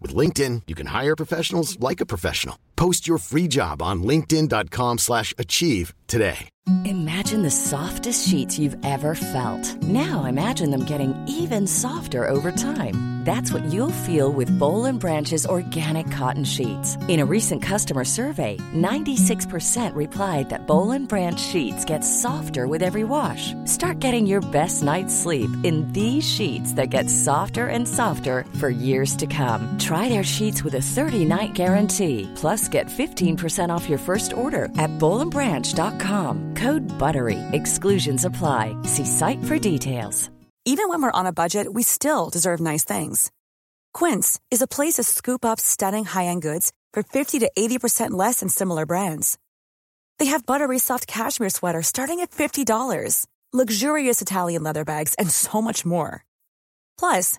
With LinkedIn, you can hire professionals like a professional. Post your free job on linkedin.com slash achieve today. Imagine the softest sheets you've ever felt. Now imagine them getting even softer over time. That's what you'll feel with Bowl Branch's organic cotton sheets. In a recent customer survey, 96% replied that Bowl Branch sheets get softer with every wash. Start getting your best night's sleep in these sheets that get softer and softer for years to come. Their sheets with a 30-night guarantee. Plus, get 15% off your first order at bowlandbranch.com. Code BUTTERY. Exclusions apply. See site for details. Even when we're on a budget, we still deserve nice things. Quince is a place to scoop up stunning high-end goods for 50 to 80% less than similar brands. They have buttery soft cashmere sweaters starting at $50, luxurious Italian leather bags, and so much more. Plus,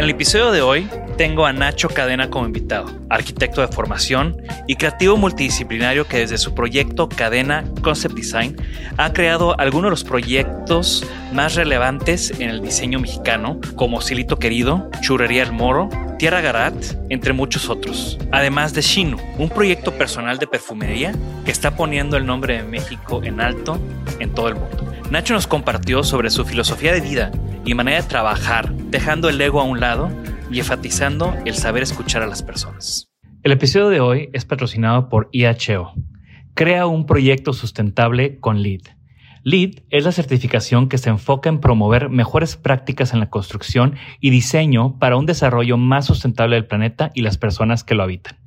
En el episodio de hoy tengo a Nacho Cadena como invitado, arquitecto de formación y creativo multidisciplinario que desde su proyecto Cadena Concept Design ha creado algunos de los proyectos más relevantes en el diseño mexicano, como Silito Querido, Churrería El Moro, Tierra Garat, entre muchos otros. Además de Shinu, un proyecto personal de perfumería que está poniendo el nombre de México en alto en todo el mundo. Nacho nos compartió sobre su filosofía de vida y manera de trabajar, dejando el ego a un lado y enfatizando el saber escuchar a las personas. El episodio de hoy es patrocinado por IHO. Crea un proyecto sustentable con LEED. LEED es la certificación que se enfoca en promover mejores prácticas en la construcción y diseño para un desarrollo más sustentable del planeta y las personas que lo habitan.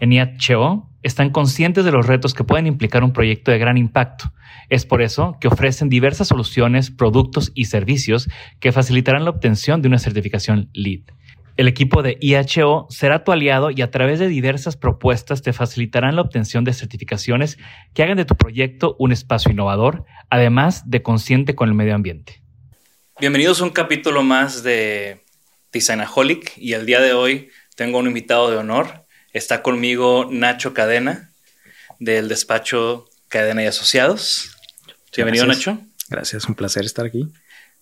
En IHO están conscientes de los retos que pueden implicar un proyecto de gran impacto. Es por eso que ofrecen diversas soluciones, productos y servicios que facilitarán la obtención de una certificación LEED. El equipo de IHO será tu aliado y a través de diversas propuestas te facilitarán la obtención de certificaciones que hagan de tu proyecto un espacio innovador, además de consciente con el medio ambiente. Bienvenidos a un capítulo más de Designaholic y el día de hoy tengo un invitado de honor. Está conmigo Nacho Cadena del despacho Cadena y Asociados. Bienvenido Nacho. Gracias, un placer estar aquí.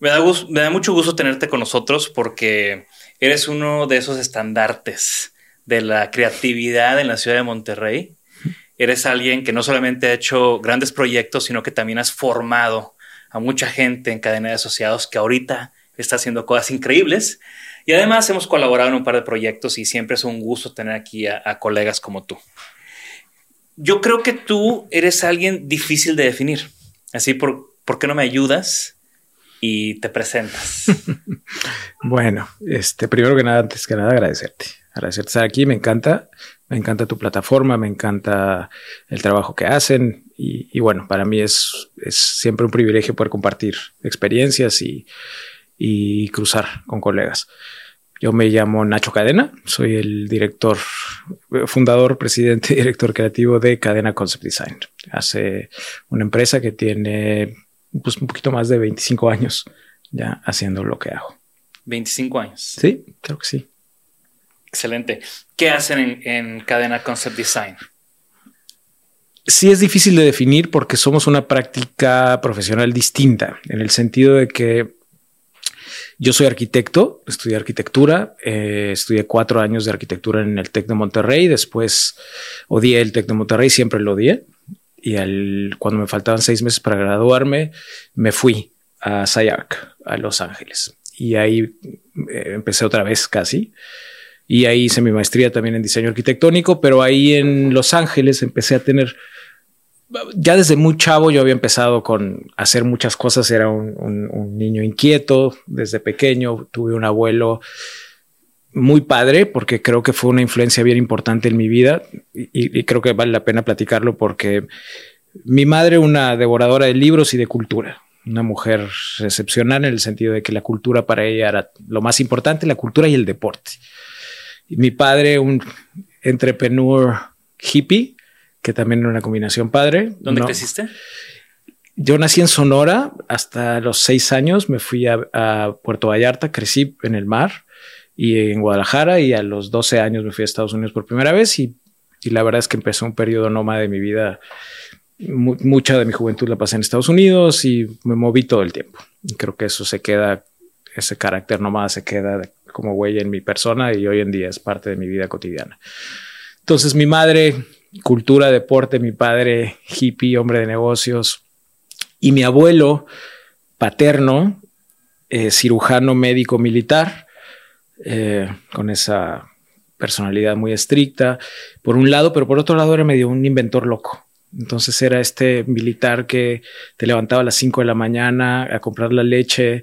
Me da, me da mucho gusto tenerte con nosotros porque eres uno de esos estandartes de la creatividad en la ciudad de Monterrey. Eres alguien que no solamente ha hecho grandes proyectos, sino que también has formado a mucha gente en cadena de asociados que ahorita está haciendo cosas increíbles. Y además hemos colaborado en un par de proyectos y siempre es un gusto tener aquí a, colegas como tú. Yo creo que tú eres alguien difícil de definir. Así, ¿por, ¿por qué no me ayudas y te presentas? bueno, este, primero que nada, antes que nada, agradecerte. Agradecerte estar aquí, me encanta. Me encanta tu plataforma, me encanta el trabajo que hacen y, y bueno, para mí es, es, siempre un privilegio poder compartir experiencias y, y cruzar con colegas. Yo me llamo Nacho Cadena, soy el director, fundador, presidente y director creativo de Cadena Concept Design. Hace una empresa que tiene pues, un poquito más de 25 años ya haciendo lo que hago. 25 años. Sí, creo que sí. Excelente. ¿Qué hacen en, en Cadena Concept Design? Sí es difícil de definir porque somos una práctica profesional distinta, en el sentido de que yo soy arquitecto, estudié arquitectura, eh, estudié cuatro años de arquitectura en el TEC de Monterrey, después odié el TEC de Monterrey, siempre lo odié, y al, cuando me faltaban seis meses para graduarme, me fui a SciArc, a Los Ángeles. Y ahí eh, empecé otra vez casi. Y ahí hice mi maestría también en diseño arquitectónico, pero ahí en Los Ángeles empecé a tener, ya desde muy chavo yo había empezado con hacer muchas cosas, era un, niño inquieto desde pequeño, tuve un abuelo muy padre porque creo que fue una influencia bien importante en mi vida y, y creo que vale la pena platicarlo porque mi madre, una devoradora de libros y de cultura, una mujer excepcional en el sentido de que la cultura para ella era lo más importante, la cultura y el deporte. Y mi padre, un entrepreneur hippie, que también era una combinación padre. ¿Dónde creciste? Yo nací en Sonora hasta los seis años, me fui a, Puerto Vallarta, crecí en el mar y en Guadalajara y a los 12 años me fui a Estados Unidos por primera vez y, y la verdad es que empezó un periodo nómada de mi vida mucha de mi juventud la pasé en Estados Unidos y me moví todo el tiempo. creo que eso se queda, ese carácter nomás se queda como huella en mi persona y hoy en día es parte de mi vida cotidiana. Entonces mi madre, cultura, deporte, mi padre, hippie, hombre de negocios y mi abuelo paterno, eh, cirujano médico militar, eh, con esa personalidad muy estricta, por un lado, pero por otro lado era medio un inventor loco. Entonces era este militar que te levantaba a las 5 de la mañana a comprar la leche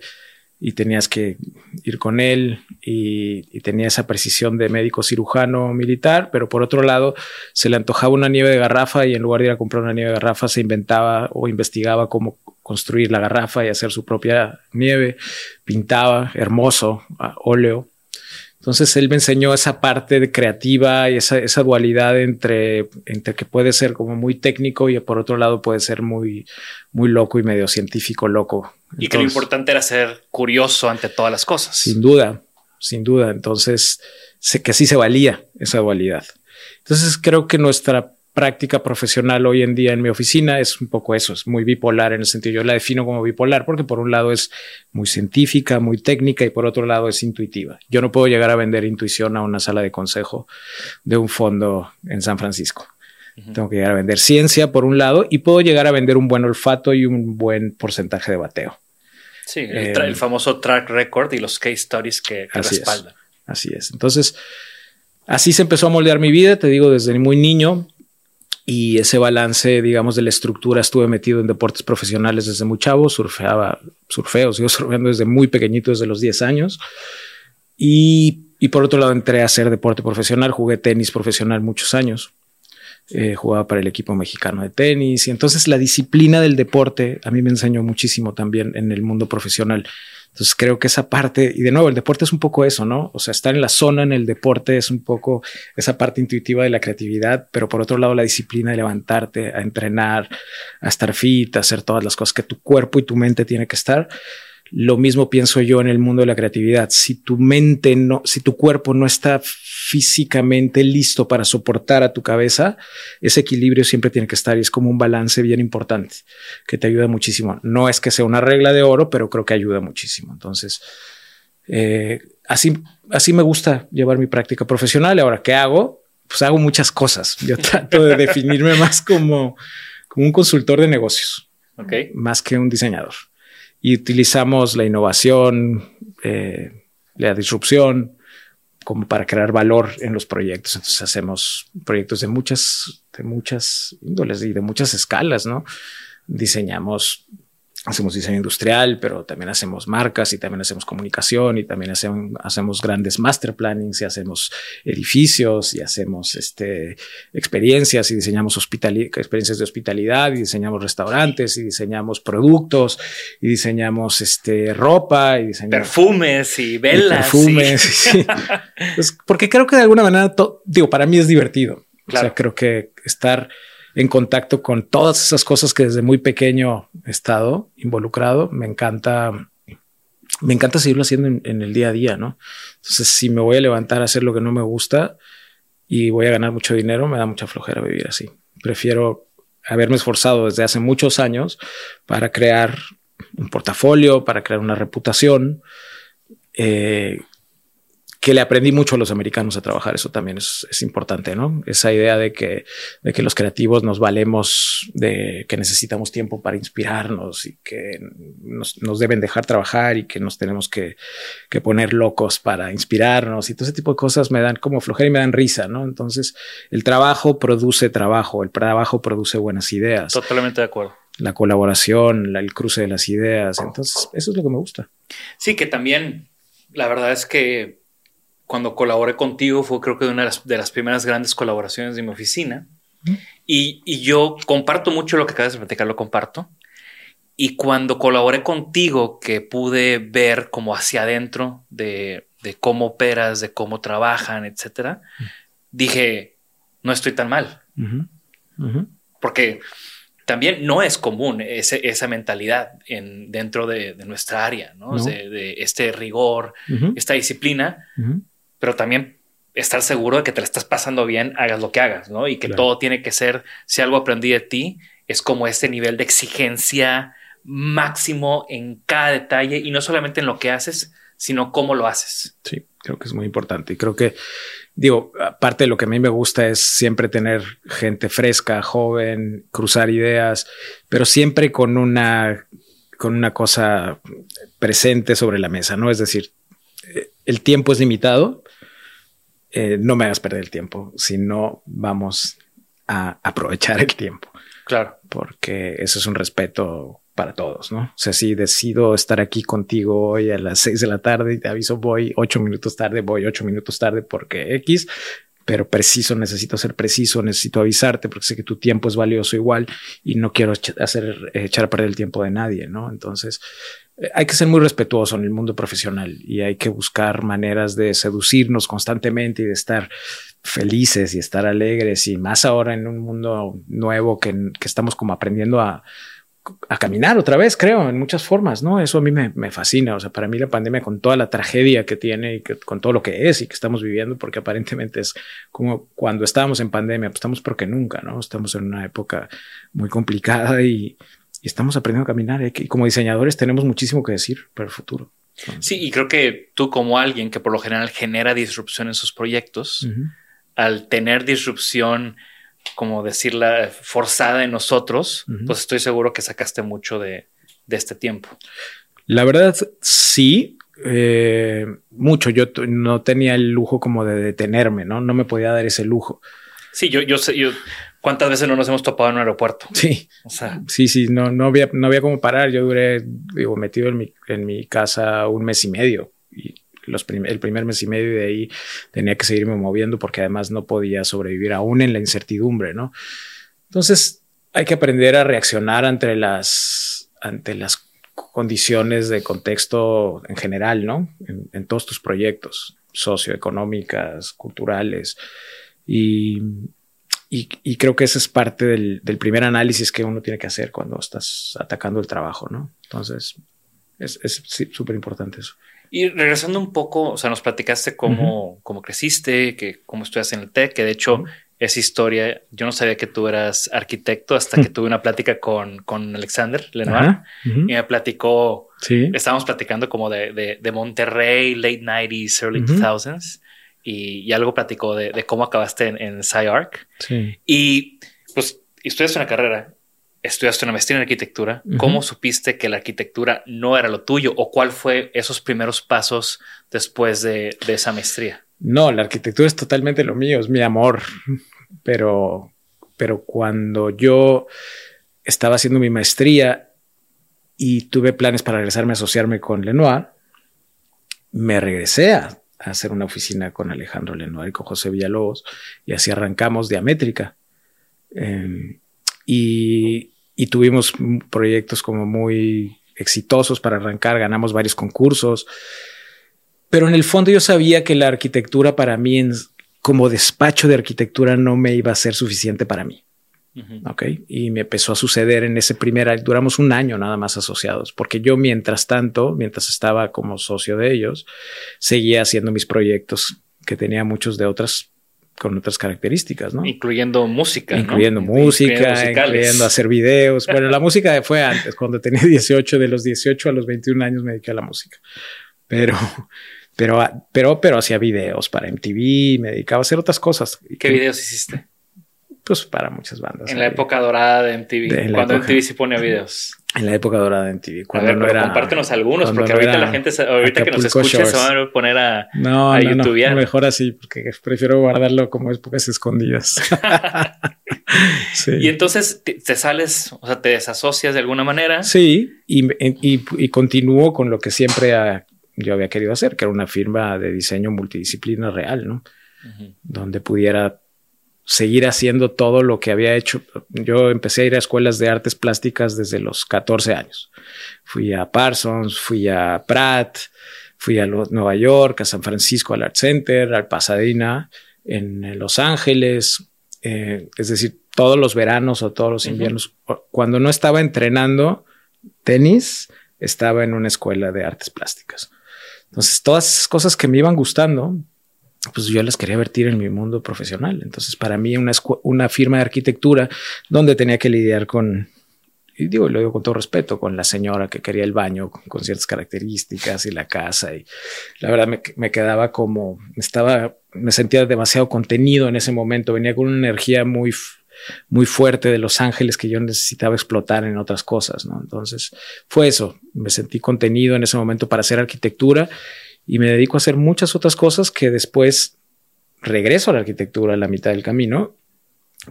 y tenías que ir con él y, tenía esa precisión de médico cirujano militar, pero por otro lado se le antojaba una nieve de garrafa y en lugar de ir a comprar una nieve de garrafa se inventaba o investigaba cómo construir la garrafa y hacer su propia nieve, pintaba hermoso, óleo entonces él me enseñó esa parte de creativa y esa, esa, dualidad entre, entre que puede ser como muy técnico y por otro lado puede ser muy, muy loco y medio científico loco. y que lo importante era ser curioso ante todas las cosas. Sin duda, sin duda. Entonces, sé que sí se valía esa dualidad. Entonces creo que nuestra práctica profesional hoy en día en mi oficina es un poco eso, es muy bipolar en el sentido, yo la defino como bipolar porque por un lado es muy científica, muy técnica y por otro lado es intuitiva. Yo no puedo llegar a vender intuición a una sala de consejo de un fondo en San Francisco. Tengo que llegar a vender ciencia por un lado y puedo llegar a vender un buen olfato y un buen porcentaje de bateo. Sí, el, eh, famoso track record y los case stories que, respaldan. así es. Entonces, así se empezó a moldear mi vida, te digo, desde muy niño y ese balance, digamos, de la estructura, estuve metido en deportes profesionales desde muy chavo, surfeaba, surfeo, sigo surfeando desde muy pequeñito, desde los 10 años. Y, y, por otro lado entré a hacer deporte profesional, jugué tenis profesional muchos años, eh, jugaba para el equipo mexicano de tenis y entonces la disciplina del deporte a mí me enseñó muchísimo también en el mundo profesional. Entonces creo que esa parte, y de nuevo, el deporte es un poco eso, ¿no? O sea, estar en la zona en el deporte es un poco esa parte intuitiva de la creatividad, pero por otro lado la disciplina de levantarte, a entrenar, a estar fit, a hacer todas las cosas que tu cuerpo y tu mente tiene que estar. Lo mismo pienso yo en el mundo de la creatividad. Si tu mente no, si tu cuerpo no está físicamente listo para soportar a tu cabeza, ese equilibrio siempre tiene que estar y es como un balance bien importante que te ayuda muchísimo. No es que sea una regla de oro, pero creo que ayuda muchísimo. Entonces, eh, así, así me gusta llevar mi práctica profesional. Ahora, ¿qué hago? Pues hago muchas cosas. Yo trato de definirme más como, como un consultor de negocios, okay. más que un diseñador. Y utilizamos la innovación, eh, la disrupción, como para crear valor en los proyectos. Entonces hacemos proyectos de muchas, de muchas índoles y de muchas escalas, ¿no? Diseñamos hacemos diseño industrial, pero también hacemos marcas y también hacemos comunicación y también hacemos, hacemos grandes master plannings y hacemos edificios y hacemos este, experiencias y diseñamos experiencias de hospitalidad y diseñamos restaurantes y diseñamos productos y diseñamos este, ropa y diseñamos perfumes y velas. perfumes. Sí. pues porque creo que de alguna manera, digo, para mí es divertido. O sea, creo que estar en contacto con todas esas cosas que desde muy pequeño he estado involucrado. Me encanta, me encanta seguirlo haciendo en, el día a día, ¿no? Entonces, si me voy a levantar a hacer lo que no me gusta y voy a ganar mucho dinero, me da mucha flojera vivir así. Prefiero haberme esforzado desde hace muchos años para crear un portafolio, para crear una reputación, eh, que le aprendí mucho a los americanos a trabajar. Eso también es, es, importante, ¿no? Esa idea de que, de que los creativos nos valemos de que necesitamos tiempo para inspirarnos y que nos, nos deben dejar trabajar y que nos tenemos que, que, poner locos para inspirarnos y todo ese tipo de cosas me dan como flojera y me dan risa, ¿no? Entonces, el trabajo produce trabajo, el trabajo produce buenas ideas. Totalmente de acuerdo. La colaboración, el cruce de las ideas. Entonces, eso es lo que me gusta. Sí, que también la verdad es que cuando colaboré contigo fue creo que una de las, de las primeras grandes colaboraciones de mi oficina. y, y, yo comparto mucho lo que acabas de platicar, lo comparto. Y cuando colaboré contigo, que pude ver como hacia adentro de, de cómo operas, de cómo trabajan, etcétera, dije, no estoy tan mal. Porque también no es común ese, esa mentalidad en, dentro de, de nuestra área, ¿no? no. De, de, este rigor, esta disciplina pero también estar seguro de que te la estás pasando bien, hagas lo que hagas, ¿no? Y que claro. todo tiene que ser, si algo aprendí de ti, es como este nivel de exigencia máximo en cada detalle y no solamente en lo que haces, sino cómo lo haces. Sí, creo que es muy importante. Y creo que, digo, aparte de lo que a mí me gusta es siempre tener gente fresca, joven, cruzar ideas, pero siempre con una, con una cosa presente sobre la mesa, ¿no? Es decir, el tiempo es limitado, eh, no me hagas perder el tiempo, si no vamos a aprovechar el tiempo. Claro. Porque eso es un respeto para todos, ¿no? O sea, si decido estar aquí contigo hoy a las seis de la tarde y te aviso voy ocho minutos tarde, voy ocho minutos tarde porque X, pero preciso, necesito ser preciso, necesito avisarte porque sé que tu tiempo es valioso igual y no quiero hacer, echar a perder el tiempo de nadie, ¿no? Entonces, hay que ser muy respetuoso en el mundo profesional y hay que buscar maneras de seducirnos constantemente y de estar felices y estar alegres y más ahora en un mundo nuevo que, que estamos como aprendiendo a, a caminar otra vez, creo, en muchas formas, ¿no? Eso a mí me, me, fascina. O sea, para mí la pandemia con toda la tragedia que tiene y que, con todo lo que es y que estamos viviendo, porque aparentemente es como cuando estábamos en pandemia, pues estamos porque nunca, ¿no? Estamos en una época muy complicada y, y estamos aprendiendo a caminar. ¿eh? Y como diseñadores tenemos muchísimo que decir para el futuro. Sí, y creo que tú como alguien que por lo general genera disrupción en sus proyectos, uh -huh. al tener disrupción como decirla, forzada en nosotros, uh -huh. pues estoy seguro que sacaste mucho de, de este tiempo. La verdad, sí, eh, mucho. Yo no tenía el lujo como de detenerme, ¿no? No me podía dar ese lujo. Sí, yo, yo sé, yo, ¿cuántas veces no nos hemos topado en un aeropuerto? Sí, o sea, sí, sí, no, no había, no había como parar. Yo duré, digo, metido en mi, en mi casa un mes y medio y los el primer mes y medio de ahí tenía que seguirme moviendo porque además no podía sobrevivir aún en la incertidumbre, ¿no? Entonces hay que aprender a reaccionar ante las, ante las condiciones de contexto en general, ¿no? En, todos tus proyectos socioeconómicas, culturales y, y, y, creo que esa es parte del, del primer análisis que uno tiene que hacer cuando estás atacando el trabajo, ¿no? Entonces es súper sí, importante eso. Y regresando un poco, o sea, nos platicaste cómo, uh -huh. cómo creciste, que cómo estudias en el TEC, que de hecho uh -huh. esa historia, yo no sabía que tú eras arquitecto hasta uh -huh. que tuve una plática con, con Alexander Lenoir y me platicó, sí. estábamos platicando como de, de, de Monterrey, late 90s, early 2000s, y, y, algo platicó de, de cómo acabaste en, en SciArc. Sí. Y pues estudiaste una carrera estudiaste una maestría en arquitectura. Uh -huh. ¿Cómo supiste que la arquitectura no era lo tuyo? ¿O cuál fue esos primeros pasos después de, de, esa maestría? No, la arquitectura es totalmente lo mío, es mi amor. Pero, pero cuando yo estaba haciendo mi maestría y tuve planes para regresarme a asociarme con Lenoir, me regresé a, a hacer una oficina con Alejandro Lenoir y con José Villalobos y así arrancamos Diamétrica. Eh, y, y, tuvimos proyectos como muy exitosos para arrancar, ganamos varios concursos, pero en el fondo yo sabía que la arquitectura para mí, en, como despacho de arquitectura, no me iba a ser suficiente para mí. Uh -huh. Ok, y me empezó a suceder en ese primer, duramos un año nada más asociados, porque yo mientras tanto, mientras estaba como socio de ellos, seguía haciendo mis proyectos que tenía muchos de otras con otras características, ¿no? Incluyendo música. Incluyendo ¿no? música, incluyendo hacer videos. Bueno, la música fue antes, cuando tenía 18, de los 18 a los 21 años me dediqué a la música. Pero, pero, pero, pero hacía videos para MTV, me dedicaba a hacer otras cosas. ¿Qué videos hiciste? Pues para muchas bandas. En la época dorada de MTV, cuando MTV sí ponía videos. En la época dorada de MTV. Cuando no era, compártenos algunos, porque ahorita la gente, ahorita que nos escucha, se van a poner a, no, a no, No, mejor así, porque prefiero guardarlo como épocas escondidas. sí. Y entonces te, sales, o sea, te desasocias de alguna manera. Sí, y, y, y continúo con lo que siempre yo había querido hacer, que era una firma de diseño multidisciplina real, ¿no? Donde pudiera seguir haciendo todo lo que había hecho. Yo empecé a ir a escuelas de artes plásticas desde los 14 años. Fui a Parsons, fui a Pratt, fui a Nueva York, a San Francisco, al Art Center, al Pasadena, en Los Ángeles, eh, es decir, todos los veranos o todos los inviernos. Cuando no estaba entrenando tenis, estaba en una escuela de artes plásticas. Entonces, todas esas cosas que me iban gustando, pues yo las quería vertir en mi mundo profesional. Entonces, para mí, una, firma de arquitectura donde tenía que lidiar con, y digo, lo digo con todo respeto, con la señora que quería el baño con, ciertas características y la casa. Y la verdad me, me, quedaba como, estaba, me sentía demasiado contenido en ese momento. Venía con una energía muy, muy fuerte de Los Ángeles que yo necesitaba explotar en otras cosas. ¿no? Entonces fue eso. Me sentí contenido en ese momento para hacer arquitectura y me dedico a hacer muchas otras cosas que después regreso a la arquitectura a la mitad del camino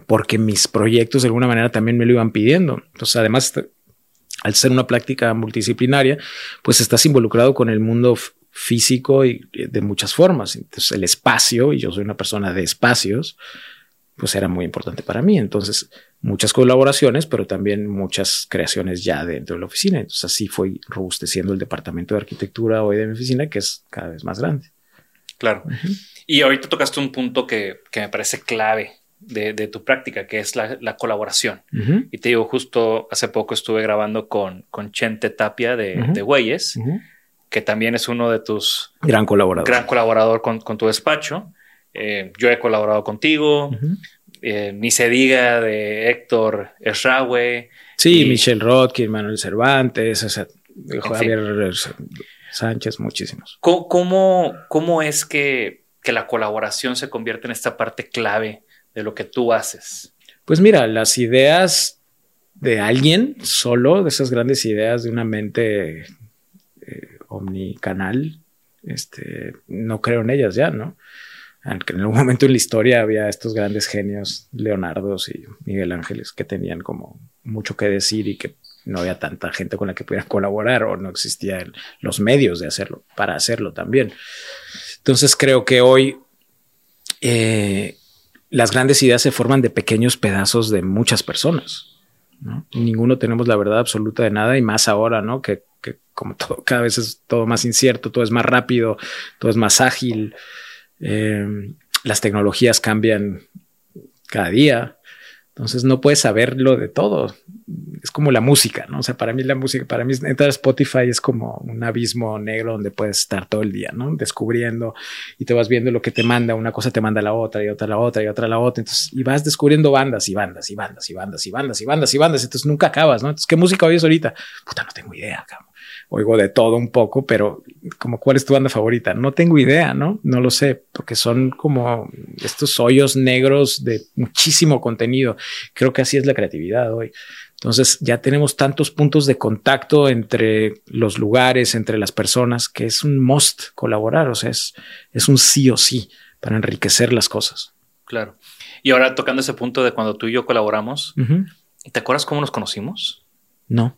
porque mis proyectos de alguna manera también me lo iban pidiendo. Entonces, además, al ser una práctica multidisciplinaria, pues estás involucrado con el mundo físico y de muchas formas. Entonces, el espacio, y yo soy una persona de espacios, pues era muy importante para mí. Entonces, muchas colaboraciones, pero también muchas creaciones ya dentro de la oficina. Entonces, así fue robusteciendo el departamento de arquitectura hoy de mi oficina, que es cada vez más grande. Claro. Y ahorita tocaste un punto que, que me parece clave de, de, tu práctica, que es la, la colaboración. Y te digo, justo hace poco estuve grabando con, con Chente Tapia de, de Güeyes, que también es uno de tus... Gran colaborador. Gran colaborador con, con tu despacho. Eh, yo he colaborado contigo. Eh, ni se diga de Héctor Esraue. Sí, Michelle Rodkin, Manuel Cervantes, Javier Sánchez, muchísimos. ¿Cómo, cómo, es que, que, la colaboración se convierte en esta parte clave de lo que tú haces? Pues mira, las ideas de alguien solo, de esas grandes ideas de una mente eh, omnicanal, este, no creo en ellas ya, ¿no? En algún momento en la historia había estos grandes genios, Leonardos y Miguel Ángeles, que tenían como mucho que decir y que no había tanta gente con la que pudieran colaborar o no existían los medios de hacerlo, para hacerlo también. Entonces creo que hoy eh, las grandes ideas se forman de pequeños pedazos de muchas personas. Ninguno tenemos la verdad absoluta de nada y más ahora, ¿no? Que, que como todo, cada vez es todo más incierto, todo es más rápido, todo es más ágil. Eh, las tecnologías cambian cada día. Entonces no puedes saberlo de todo. Es como la música, ¿no? O sea, para mí la música, para mí entrar a Spotify es como un abismo negro donde puedes estar todo el día, ¿no? Descubriendo y te vas viendo lo que te manda, una cosa te manda la otra y otra la otra y otra la otra. Entonces, y vas descubriendo bandas y bandas y bandas y bandas y bandas y bandas y bandas. Entonces nunca acabas, ¿no? Entonces, ¿qué música oyes ahorita? Puta, no tengo idea, cabrón oigo de todo un poco, pero como cuál es tu banda favorita, no tengo idea, ¿no? No lo sé, porque son como estos hoyos negros de muchísimo contenido. Creo que así es la creatividad hoy. Entonces ya tenemos tantos puntos de contacto entre los lugares, entre las personas, que es un must colaborar, o sea, es, es un sí o sí para enriquecer las cosas. Claro. Y ahora tocando ese punto de cuando tú y yo colaboramos, ¿te acuerdas cómo nos conocimos? No.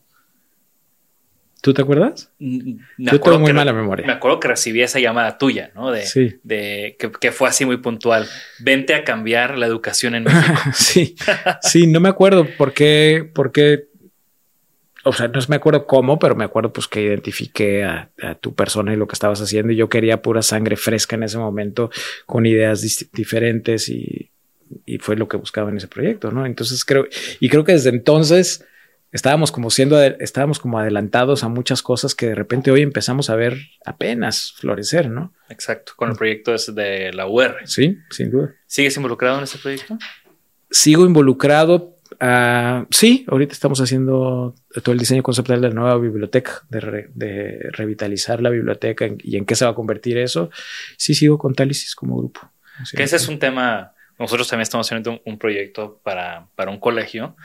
¿Tú te acuerdas? Me Yo tengo muy mala memoria. Me acuerdo que recibí esa llamada tuya, ¿no? De, sí. de que, fue así muy puntual. Vente a cambiar la educación en México. sí, sí, no me acuerdo por qué, por qué, o sea, no me acuerdo cómo, pero me acuerdo pues que identifiqué a, tu persona y lo que estabas haciendo y yo quería pura sangre fresca en ese momento con ideas diferentes y, y fue lo que buscaba en ese proyecto, ¿no? Entonces creo, y creo que desde entonces estábamos como siendo, estábamos como adelantados a muchas cosas que de repente hoy empezamos a ver apenas florecer, ¿no? Exacto, con el proyecto de la UR. Sí, sin duda. ¿Sigues involucrado en ese proyecto? Sigo involucrado, Ah, sí, ahorita estamos haciendo todo el diseño conceptual de la nueva biblioteca, de, revitalizar la biblioteca y en qué se va a convertir eso. Sí, sigo con Talisis como grupo. que ese es un tema. Nosotros también estamos haciendo un, proyecto para, para, un colegio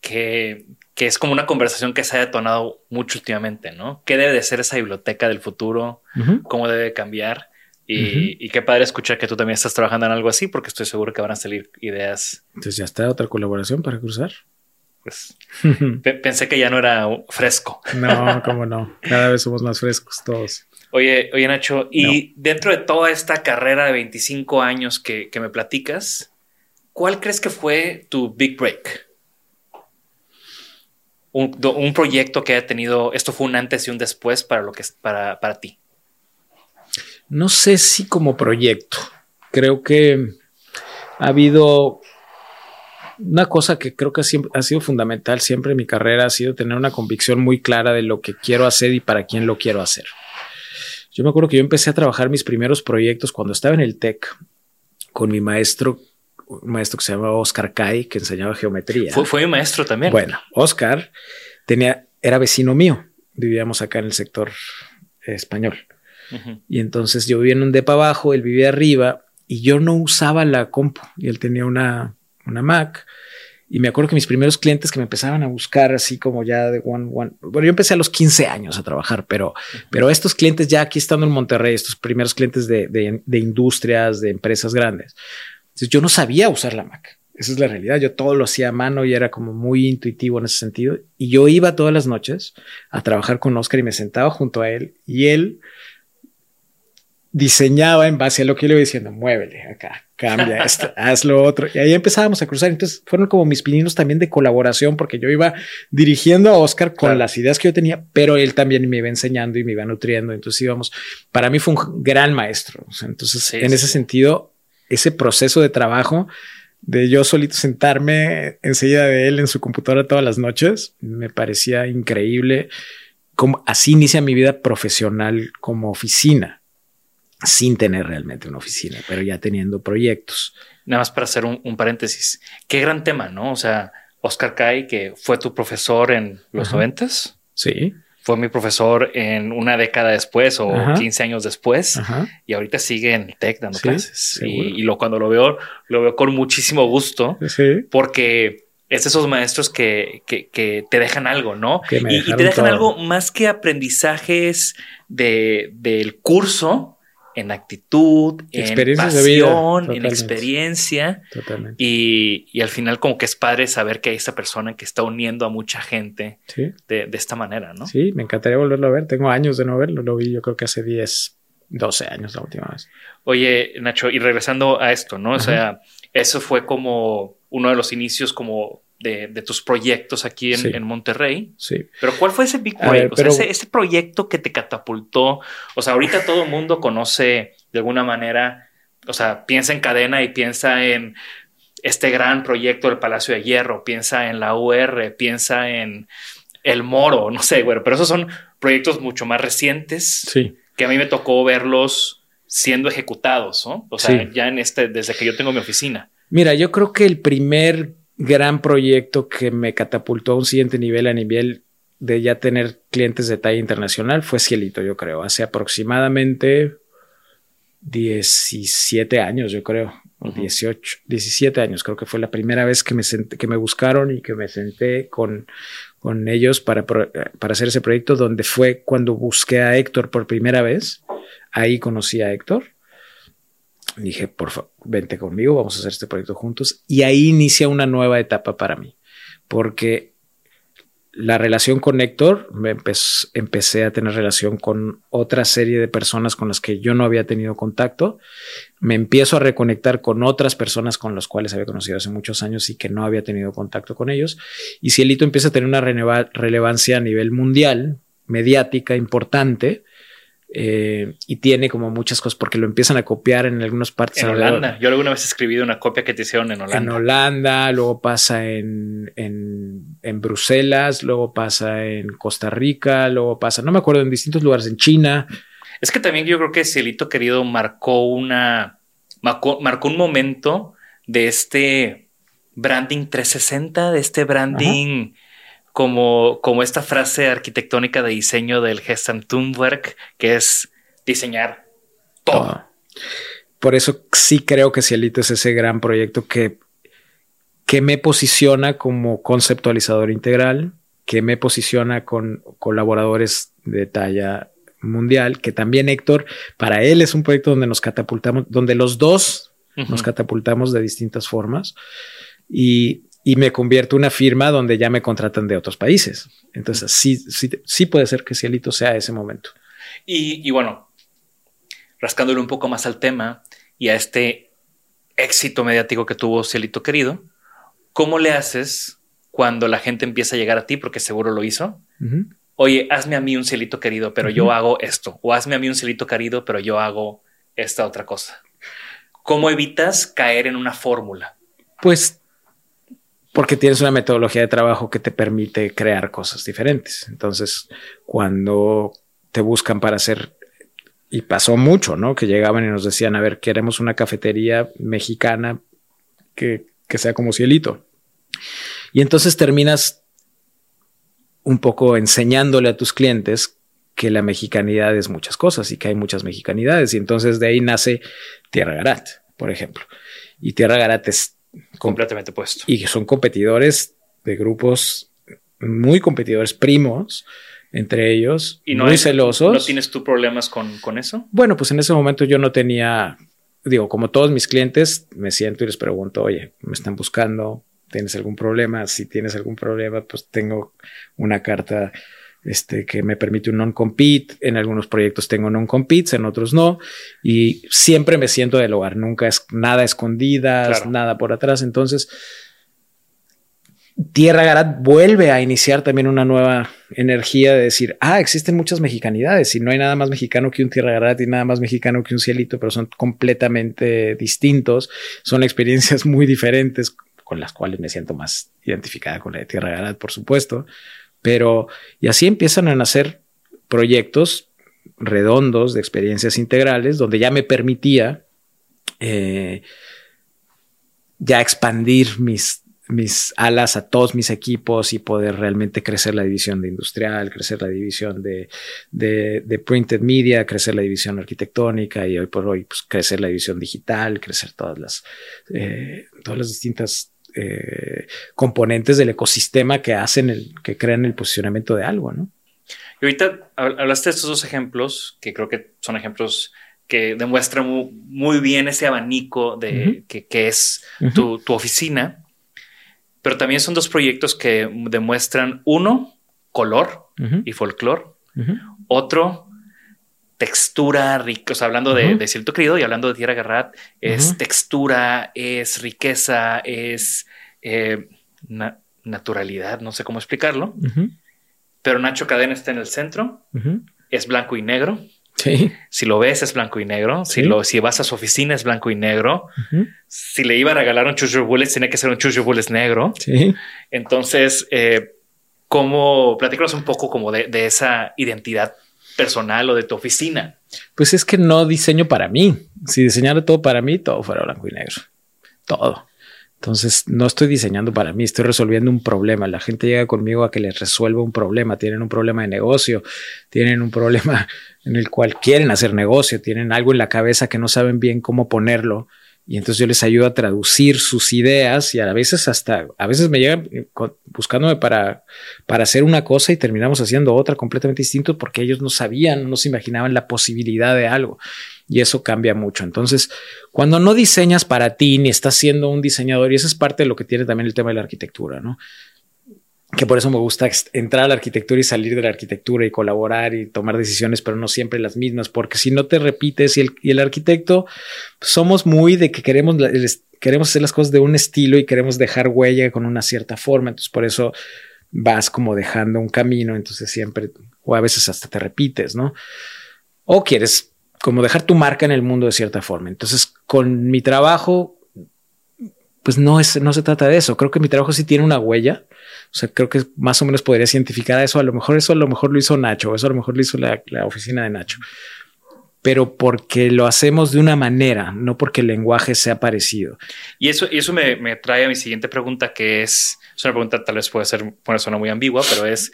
que, que, es como una conversación que se ha detonado mucho últimamente, ¿no? ¿Qué debe de ser esa biblioteca del futuro? ¿Cómo debe cambiar? Y, qué padre escuchar que tú también estás trabajando en algo así, porque estoy seguro que van a salir ideas. Entonces ya está otra colaboración para cruzar. Pues pensé que ya no era fresco. No, cómo no. Cada vez somos más frescos todos. Oye, oye Nacho, y dentro de toda esta carrera de 25 años que, me platicas, ¿cuál crees que fue tu big break? Un, proyecto que haya tenido, esto fue un antes y un después para lo que para, para ti no sé si como proyecto. Creo que ha habido una cosa que creo que ha sido fundamental siempre en mi carrera, ha sido tener una convicción muy clara de lo que quiero hacer y para quién lo quiero hacer. Yo me acuerdo que yo empecé a trabajar mis primeros proyectos cuando estaba en el TEC con mi maestro, un maestro que se llamaba Oscar Kai, que enseñaba geometría. Fue, fue mi maestro también. Bueno, Oscar tenía, era vecino mío, vivíamos acá en el sector español. Y entonces yo vivía en un depa abajo, él vivía arriba y yo no usaba la compu y él tenía una, una Mac. Y me acuerdo que mis primeros clientes que me empezaban a buscar así como ya de one, one. Bueno, yo empecé a los 15 años a trabajar, pero, pero estos clientes ya aquí estando en Monterrey, estos primeros clientes de, de, de industrias, de empresas grandes. Entonces yo no sabía usar la Mac. Esa es la realidad. Yo todo lo hacía a mano y era como muy intuitivo en ese sentido. Y yo iba todas las noches a trabajar con Oscar y me sentaba junto a él y él diseñaba en base a lo que yo le iba diciendo, muévele acá, cambia esto, haz lo otro. Y ahí empezábamos a cruzar. Entonces fueron como mis pininos también de colaboración, porque yo iba dirigiendo a Oscar con las ideas que yo tenía, pero él también me iba enseñando y me iba nutriendo. Entonces íbamos, para mí fue un gran maestro. entonces, en ese sentido, ese proceso de trabajo de yo solito sentarme enseguida de él en su computadora todas las noches, me parecía increíble. Como así inicia mi vida profesional como oficina sin tener realmente una oficina, pero ya teniendo proyectos. Nada más para hacer un, paréntesis. Qué gran tema, ¿no? O sea, Oscar Kai, que fue tu profesor en los noventas. Sí. Fue mi profesor en una década después o 15 años después. Y ahorita sigue en Tech dando clases. Y, lo, cuando lo veo, lo veo con muchísimo gusto. Sí. Porque es esos maestros que, que, te dejan algo, ¿no? Y, te dejan algo más que aprendizajes de, del curso, en actitud, en pasión, en experiencia. Totalmente. Y, al final como que es padre saber que hay esta persona que está uniendo a mucha gente de, esta manera, ¿no? Sí, me encantaría volverlo a ver. Tengo años de no verlo. Lo vi yo creo que hace 10, 12 años la última vez. Oye, Nacho, y regresando a esto, ¿no? O sea, eso fue como uno de los inicios como de, tus proyectos aquí en, Monterrey. Sí. Pero ¿cuál fue ese Big Break? o sea, ese, proyecto que te catapultó. O sea, ahorita todo el mundo conoce de alguna manera, o sea, piensa en cadena y piensa en este gran proyecto del Palacio de Hierro, piensa en la UR, piensa en el Moro, no sé, bueno, pero esos son proyectos mucho más recientes sí. Que a mí me tocó verlos siendo ejecutados, ¿no? O sea, ya en este, desde que yo tengo mi oficina. Mira, yo creo que el primer gran proyecto que me catapultó a un siguiente nivel a nivel de ya tener clientes de talla internacional fue Cielito, yo creo. Hace aproximadamente 17 años, yo creo, o 18, 17 años, creo que fue la primera vez que me, que me buscaron y que me senté con, con ellos para, para hacer ese proyecto, donde fue cuando busqué a Héctor por primera vez. Ahí conocí a Héctor dije, por favor, vente conmigo, vamos a hacer este proyecto juntos. Y ahí inicia una nueva etapa para mí, porque la relación con Héctor, me empecé a tener relación con otra serie de personas con las que yo no había tenido contacto. Me empiezo a reconectar con otras personas con las cuales había conocido hace muchos años y que no había tenido contacto con ellos. Y Cielito empieza a tener una relevancia a nivel mundial, mediática, importante eh, y tiene como muchas cosas porque lo empiezan a copiar en algunas partes. En Holanda. Yo alguna vez he escribido una copia que te hicieron en Holanda. En Holanda, luego pasa en, en, en, Bruselas, luego pasa en Costa Rica, luego pasa, no me acuerdo, en distintos lugares, en China. Es que también yo creo que Cielito Querido marcó una, marcó, marcó un momento de este branding 360, de este branding como, como esta frase arquitectónica de diseño del Gestam Thunberg, que es diseñar todo. Por eso sí creo que Cielito es ese gran proyecto que, que me posiciona como conceptualizador integral, que me posiciona con colaboradores de talla mundial, que también Héctor, para él es un proyecto donde nos catapultamos, donde los dos nos catapultamos de distintas formas y, y me convierto en una firma donde ya me contratan de otros países. Entonces sí, sí, sí puede ser que Cielito sea ese momento. Y, y bueno, rascándole un poco más al tema y a este éxito mediático que tuvo Cielito Querido, ¿cómo le haces cuando la gente empieza a llegar a ti, porque seguro lo hizo? Oye, hazme a mí un cielito querido, pero yo hago esto. O hazme a mí un cielito querido, pero yo hago esta otra cosa. ¿Cómo evitas caer en una fórmula? Pues porque tienes una metodología de trabajo que te permite crear cosas diferentes. Entonces, cuando te buscan para hacer, y pasó mucho, ¿no? Que llegaban y nos decían, a ver, queremos una cafetería mexicana que, que sea como cielito. Y entonces terminas un poco enseñándole a tus clientes que la mexicanidad es muchas cosas y que hay muchas mexicanidades. Y entonces de ahí nace Tierra Garat, por ejemplo. Y Tierra Garat es completamente puesto. Y son competidores de grupos muy competidores primos entre ellos, y no muy celosos. ¿No tienes tú problemas con, con eso? Bueno, pues en ese momento yo no tenía, digo, como todos mis clientes, me siento y les pregunto, oye, me están buscando, ¿tienes algún problema? Si tienes algún problema, pues tengo una carta este, que me permite un non-compete. En algunos proyectos tengo non-competes, en otros no. Y siempre me siento del hogar, nunca es nada escondidas, nada por atrás. Entonces, Tierra Garat vuelve a iniciar también una nueva energía de decir, ah, existen muchas mexicanidades y no hay nada más mexicano que un Tierra Garat y nada más mexicano que un cielito, pero son completamente distintos, son experiencias muy diferentes con las cuales me siento más identificada con la de Tierra Garat, por supuesto, pero, y así empiezan a nacer proyectos redondos de experiencias integrales, donde ya me permitía eh, ya expandir mis, mis alas a todos mis equipos y poder realmente crecer la división de industrial, crecer la división de, de, printed media, crecer la división arquitectónica y hoy por hoy pues, crecer la división digital, crecer todas las, eh, todas las distintas eh, componentes del ecosistema que hacen el, que crean el posicionamiento de algo, ¿no? Y ahorita hablaste de estos dos ejemplos, que creo que son ejemplos que demuestran muy, bien ese abanico de que, es tu, oficina, pero también son dos proyectos que demuestran uno, color y folclore, otro, textura, rico, o sea, hablando de, de, cierto querido y hablando de Tierra Garrat, es textura, es riqueza, es eh, naturalidad, no sé cómo explicarlo. Pero Nacho Cadena está en el centro, es blanco y negro. Sí. Si lo ves es blanco y negro. Si lo si vas a su oficina es blanco y negro. Si le iba a regalar un Choose Bullets, tiene que ser un Choose Bullets negro. Sí. Entonces, eh, ¿cómo platícanos un poco como de, de esa identidad personal o de tu oficina? Pues es que no diseño para mí. Si diseñara todo para mí, todo fuera blanco y negro. Todo. Entonces, no estoy diseñando para mí, estoy resolviendo un problema. La gente llega conmigo a que les resuelva un problema. Tienen un problema de negocio, tienen un problema en el cual quieren hacer negocio, tienen algo en la cabeza que no saben bien cómo ponerlo y entonces yo les ayudo a traducir sus ideas y a veces hasta, a veces me llegan eh, buscándome para, para hacer una cosa y terminamos haciendo otra completamente distinta porque ellos no sabían, no se imaginaban la posibilidad de algo y eso cambia mucho. Entonces, cuando no diseñas para ti ni estás siendo un diseñador, y eso es parte de lo que tiene también el tema de la arquitectura, ¿no? que por eso me gusta entrar a la arquitectura y salir de la arquitectura y colaborar y tomar decisiones, pero no siempre las mismas, porque si no te repites y el, y el arquitecto somos muy de que queremos, queremos hacer las cosas de un estilo y queremos dejar huella con una cierta forma, entonces por eso vas como dejando un camino, entonces siempre, o a veces hasta te repites, ¿no? O quieres como dejar tu marca en el mundo de cierta forma. Entonces, con mi trabajo, pues no, es, no se trata de eso. Creo que mi trabajo sí tiene una huella o sea, creo que más o menos podrías identificar a eso. A lo mejor eso a lo mejor lo hizo Nacho, eso a lo mejor lo hizo la, oficina de Nacho. pero porque lo hacemos de una manera, no porque el lenguaje sea parecido. Y eso, y eso me, me trae a mi siguiente pregunta, que es, es una pregunta tal vez puede ser, puede sonar muy ambigua, pero es,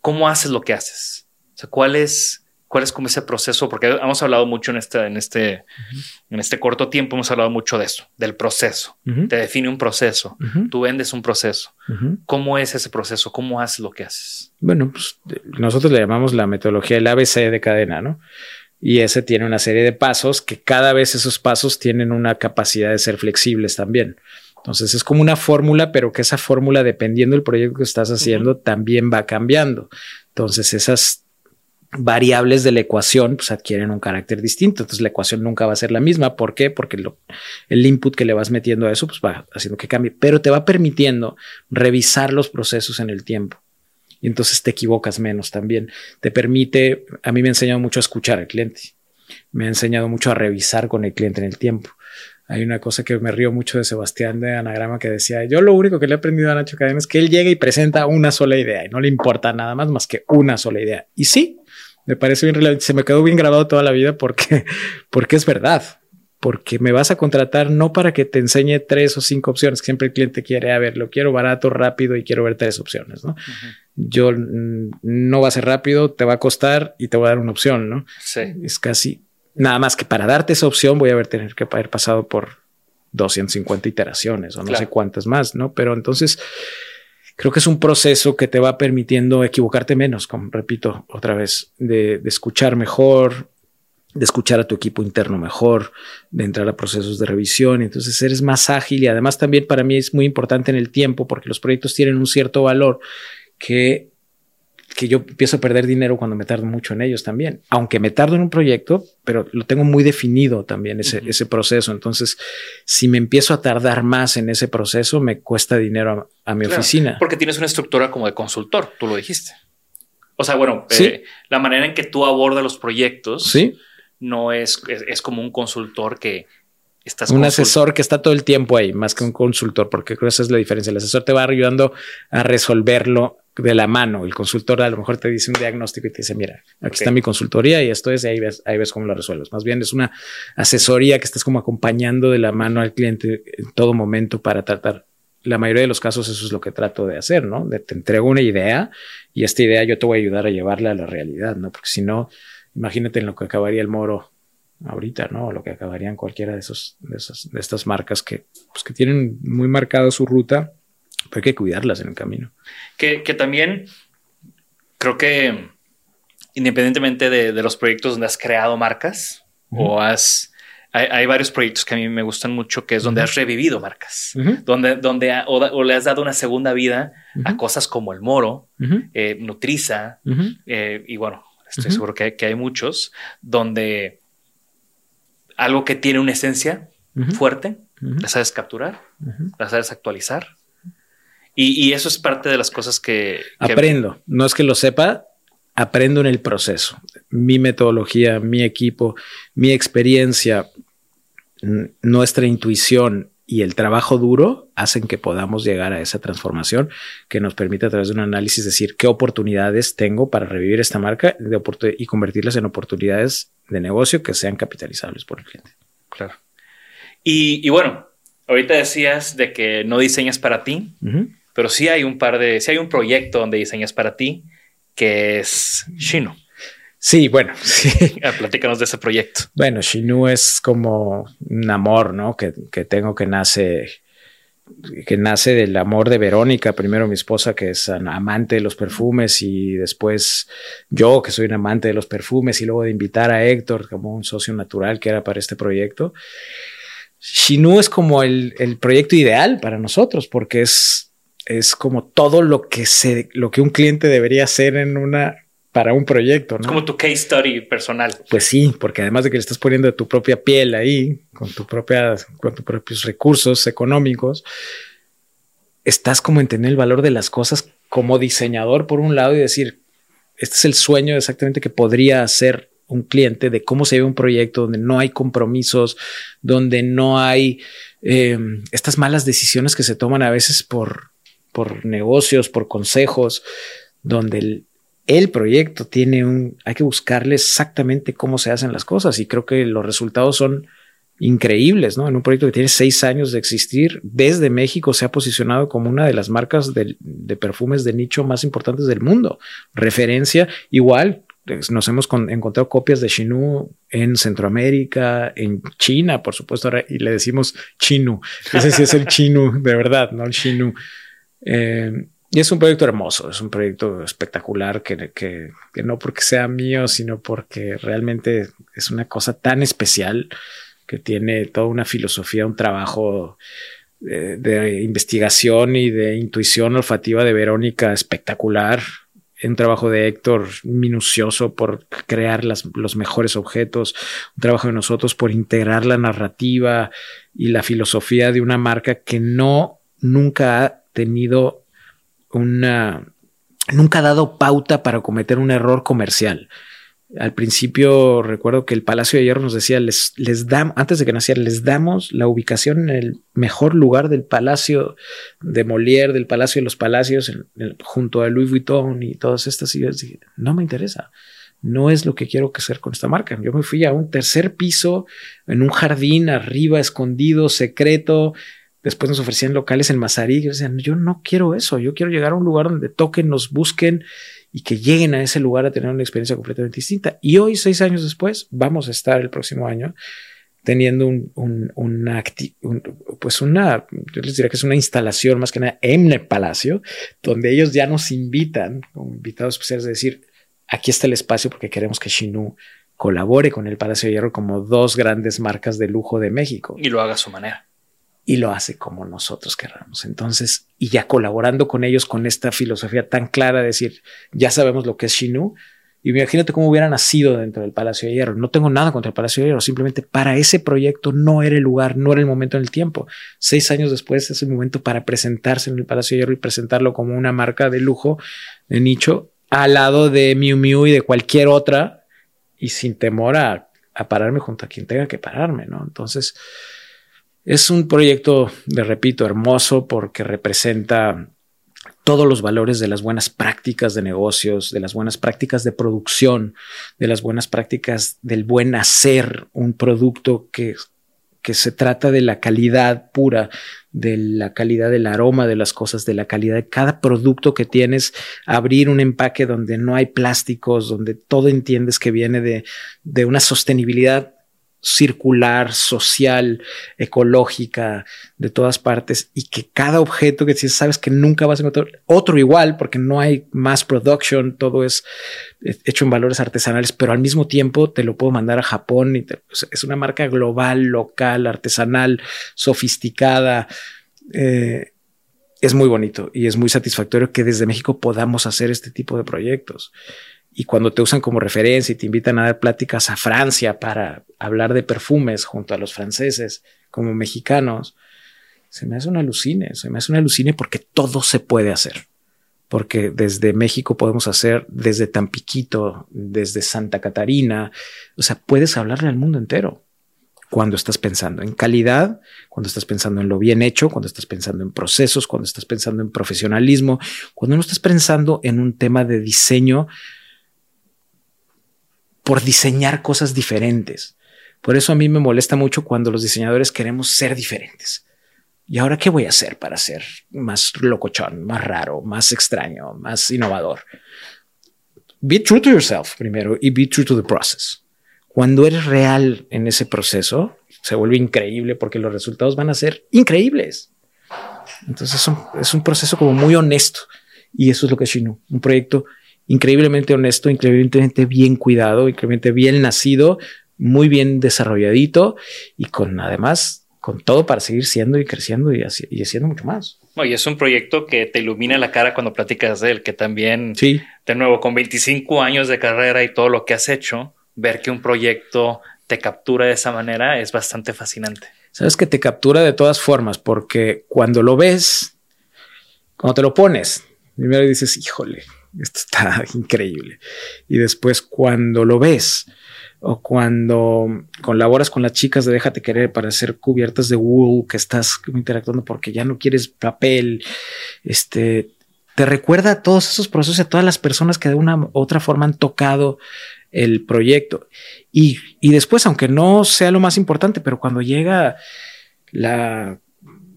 ¿cómo haces lo que haces? O sea, ¿cuál es, cuál es como ese proceso? Porque hemos hablado mucho en este, en este, en este corto tiempo, hemos hablado mucho de eso, del proceso. Te define un proceso, tú vendes un proceso. ¿Cómo es ese proceso? ¿Cómo haces lo que haces? Bueno, pues nosotros le llamamos la metodología del ABC de cadena, ¿no? Y ese tiene una serie de pasos que cada vez esos pasos tienen una capacidad de ser flexibles también. Entonces es como una fórmula, pero que esa fórmula, dependiendo del proyecto que estás haciendo, también va cambiando. Entonces esas variables de la ecuación pues adquieren un carácter distinto. Entonces la ecuación nunca va a ser la misma. ¿Por qué? Porque el input que le vas metiendo a eso pues va haciendo que cambie, pero te va permitiendo revisar los procesos en el tiempo y entonces te equivocas menos también. Te permite, a mí me ha enseñado mucho a escuchar al cliente, me ha enseñado mucho a revisar con el cliente en el tiempo. Hay una cosa que me río mucho de Sebastián de Anagrama que decía, yo lo único que le he aprendido a Nacho Cadena es que él llega y presenta una sola idea y no le importa nada más más que una sola idea. Y sí, me parece bien relevante, se me quedó bien grabado toda la vida porque, porque es verdad porque me vas a contratar no para que te enseñe tres o cinco opciones, que siempre el cliente quiere, a ver, lo quiero barato, rápido y quiero ver tres opciones, ¿no? Yo mm, no va a ser rápido, te va a costar y te voy a dar una opción, ¿no? Sí. Es casi nada más que para darte esa opción voy a haber tener que haber pasado por 250 iteraciones o no sé cuántas más, ¿no? Pero entonces creo que es un proceso que te va permitiendo equivocarte menos, como repito otra vez, de, de escuchar mejor, de escuchar a tu equipo interno mejor, de entrar a procesos de revisión. Entonces eres más ágil y además también para mí es muy importante en el tiempo porque los proyectos tienen un cierto valor que, que yo empiezo a perder dinero cuando me tardo mucho en ellos también. Aunque me tardo en un proyecto, pero lo tengo muy definido también ese, ese proceso. Entonces, si me empiezo a tardar más en ese proceso, me cuesta dinero a, mi oficina. Porque tienes una estructura como de consultor, tú lo dijiste. O sea, bueno, eh, la manera en que tú abordas los proyectos. Sí no es, es, como un consultor que estás... Un asesor que está todo el tiempo ahí, más que un consultor, porque creo que esa es la diferencia. El asesor te va ayudando a resolverlo de la mano. El consultor a lo mejor te dice un diagnóstico y te dice, mira, aquí está mi consultoría y esto es, y ahí ves, ahí ves cómo lo resuelves. Más bien es una asesoría que estás como acompañando de la mano al cliente en todo momento para tratar. La mayoría de los casos eso es lo que trato de hacer, ¿no? De, te entrego una idea y esta idea yo te voy a ayudar a llevarla a la realidad, ¿no? Porque si no, imagínate en lo que acabaría el moro ahorita, ¿no? O lo que acabarían cualquiera de esos, de esas, de estas marcas que, pues, que tienen muy marcada su ruta, pero hay que cuidarlas en el camino. Que, que también creo que independientemente de, de, los proyectos donde has creado marcas o has hay, hay, varios proyectos que a mí me gustan mucho, que es donde has revivido marcas, donde, donde o, le has dado una segunda vida a cosas como el Moro, eh, Nutriza, eh, y bueno, estoy seguro que, hay muchos, donde algo que tiene una esencia fuerte, la sabes capturar, la sabes actualizar. Y, eso es parte de las cosas que, Aprendo, no es que lo sepa, aprendo en el proceso. Mi metodología, mi equipo, mi experiencia, nuestra intuición y el trabajo duro hacen que podamos llegar a esa transformación que nos permite a través de un análisis decir qué oportunidades tengo para revivir esta marca y convertirlas en oportunidades de negocio que sean capitalizables por el cliente. Claro. Y, bueno, ahorita decías de que no diseñas para ti, pero sí hay un par de, sí hay un proyecto donde diseñas para ti que es Shino. Sí, bueno, sí. Ah, platícanos de ese proyecto. Bueno, Shinu es como un amor, ¿no? Que, que, tengo que nace, que nace del amor de Verónica, primero mi esposa que es amante de los perfumes y después yo que soy un amante de los perfumes y luego de invitar a Héctor como un socio natural que era para este proyecto. Shinu es como el, el proyecto ideal para nosotros porque es, es como todo lo que, se, lo que un cliente debería hacer en una para un proyecto. ¿no? Es como tu case study personal. Pues sí, porque además de que le estás poniendo tu propia piel ahí, con tu propia, con tus propios recursos económicos, estás como entender el valor de las cosas como diseñador por un lado y decir, este es el sueño exactamente que podría hacer un cliente de cómo se ve un proyecto donde no hay compromisos, donde no hay eh, estas malas decisiones que se toman a veces por, por negocios, por consejos, donde el, proyecto tiene un, hay que buscarle exactamente cómo se hacen las cosas y creo que los resultados son increíbles, ¿no? En un proyecto que tiene seis años de existir, desde México se ha posicionado como una de las marcas de, de perfumes de nicho más importantes del mundo. Referencia igual, pues, nos hemos encontrado copias de Chinu en Centroamérica, en China, por supuesto, y le decimos Chinu. Ese sí es el Chinu, de verdad, no el Chinu. Eh, y es un proyecto hermoso, es un proyecto espectacular que, que, no porque sea mío, sino porque realmente es una cosa tan especial que tiene toda una filosofía, un trabajo de, de investigación y de intuición olfativa de Verónica espectacular. Un trabajo de Héctor minucioso por crear las, los mejores objetos, un trabajo de nosotros por integrar la narrativa y la filosofía de una marca que no nunca ha tenido una, nunca ha dado pauta para cometer un error comercial. Al principio recuerdo que el Palacio de Hierro nos decía, les, les damos, antes de que naciera, les damos la ubicación en el mejor lugar del Palacio de Molière, del Palacio de los Palacios, junto a Louis Vuitton y todas estas. Y yo dije, no me interesa, no es lo que quiero hacer con esta marca. Yo me fui a un tercer piso, en un jardín arriba, escondido, secreto. Después nos ofrecían locales en Mazarí. Yo decía, yo no quiero eso, yo quiero llegar a un lugar donde toquen, nos busquen y que lleguen a ese lugar a tener una experiencia completamente distinta. Y hoy, seis años después, vamos a estar el próximo año teniendo un, un, una, pues una, yo les diría que es una instalación más que nada en el palacio, donde ellos ya nos invitan como invitados especiales a decir, aquí está el espacio porque queremos que Shinu colabore con el Palacio de Hierro como dos grandes marcas de lujo de México. Y lo haga a su manera y lo hace como nosotros querramos. Entonces, y ya colaborando con ellos con esta filosofía tan clara de decir, ya sabemos lo que es Shinu, y imagínate cómo hubiera nacido dentro del Palacio de Hierro. No tengo nada contra el Palacio de Hierro, simplemente para ese proyecto no era el lugar, no era el momento en el tiempo. Seis años después es el momento para presentarse en el Palacio de Hierro y presentarlo como una marca de lujo, de nicho, al lado de Miu Miu y de cualquier otra, y sin temor a, a pararme junto a quien tenga que pararme, ¿no? Entonces, es un proyecto, le repito, hermoso porque representa todos los valores de las buenas prácticas de negocios, de las buenas prácticas de producción, de las buenas prácticas del buen hacer un producto que, que se trata de la calidad pura, de la calidad del aroma de las cosas, de la calidad de cada producto que tienes, abrir un empaque donde no hay plásticos, donde todo entiendes que viene de, de una sostenibilidad circular, social, ecológica, de todas partes, y que cada objeto que si sabes que nunca vas a encontrar otro igual, porque no hay más production, todo es hecho en valores artesanales, pero al mismo tiempo te lo puedo mandar a Japón y es una marca global, local, artesanal, sofisticada. Eh, es muy bonito y es muy satisfactorio que desde México podamos hacer este tipo de proyectos y cuando te usan como referencia y te invitan a dar pláticas a Francia para hablar de perfumes junto a los franceses como mexicanos, se me hace una alucine, se me hace una alucine porque todo se puede hacer. Porque desde México podemos hacer, desde Tampiquito, desde Santa Catarina, o sea, puedes hablarle al mundo entero cuando estás pensando en calidad, cuando estás pensando en lo bien hecho, cuando estás pensando en procesos, cuando estás pensando en profesionalismo, cuando no estás pensando en un tema de diseño por diseñar cosas diferentes. Por eso a mí me molesta mucho cuando los diseñadores queremos ser diferentes. ¿Y ahora qué voy a hacer para ser más locochón, más raro, más extraño, más innovador? Be true to yourself primero y be true to the process. Cuando eres real en ese proceso, se vuelve increíble porque los resultados van a ser increíbles. Entonces es un, es un proceso como muy honesto y eso es lo que es Shinu, un proyecto increíblemente honesto, increíblemente bien cuidado, increíblemente bien nacido, muy bien desarrolladito y con además con todo para seguir siendo y creciendo y, haciendo mucho más. y es un proyecto que te ilumina la cara cuando platicas de él, que también, sí. de nuevo, con 25 años de carrera y todo lo que has hecho, ver que un proyecto te captura de esa manera es bastante fascinante. Sabes que te captura de todas formas, porque cuando lo ves, cuando te lo pones, primero dices, híjole, esto está increíble. Y después cuando lo ves o cuando colaboras con las chicas de Déjate Querer para hacer cubiertas de wool que estás interactuando porque ya no quieres papel, este, te recuerda a todos esos procesos, a todas las personas que de una u otra forma han tocado el proyecto. Y, y después, aunque no sea lo más importante, pero cuando llega la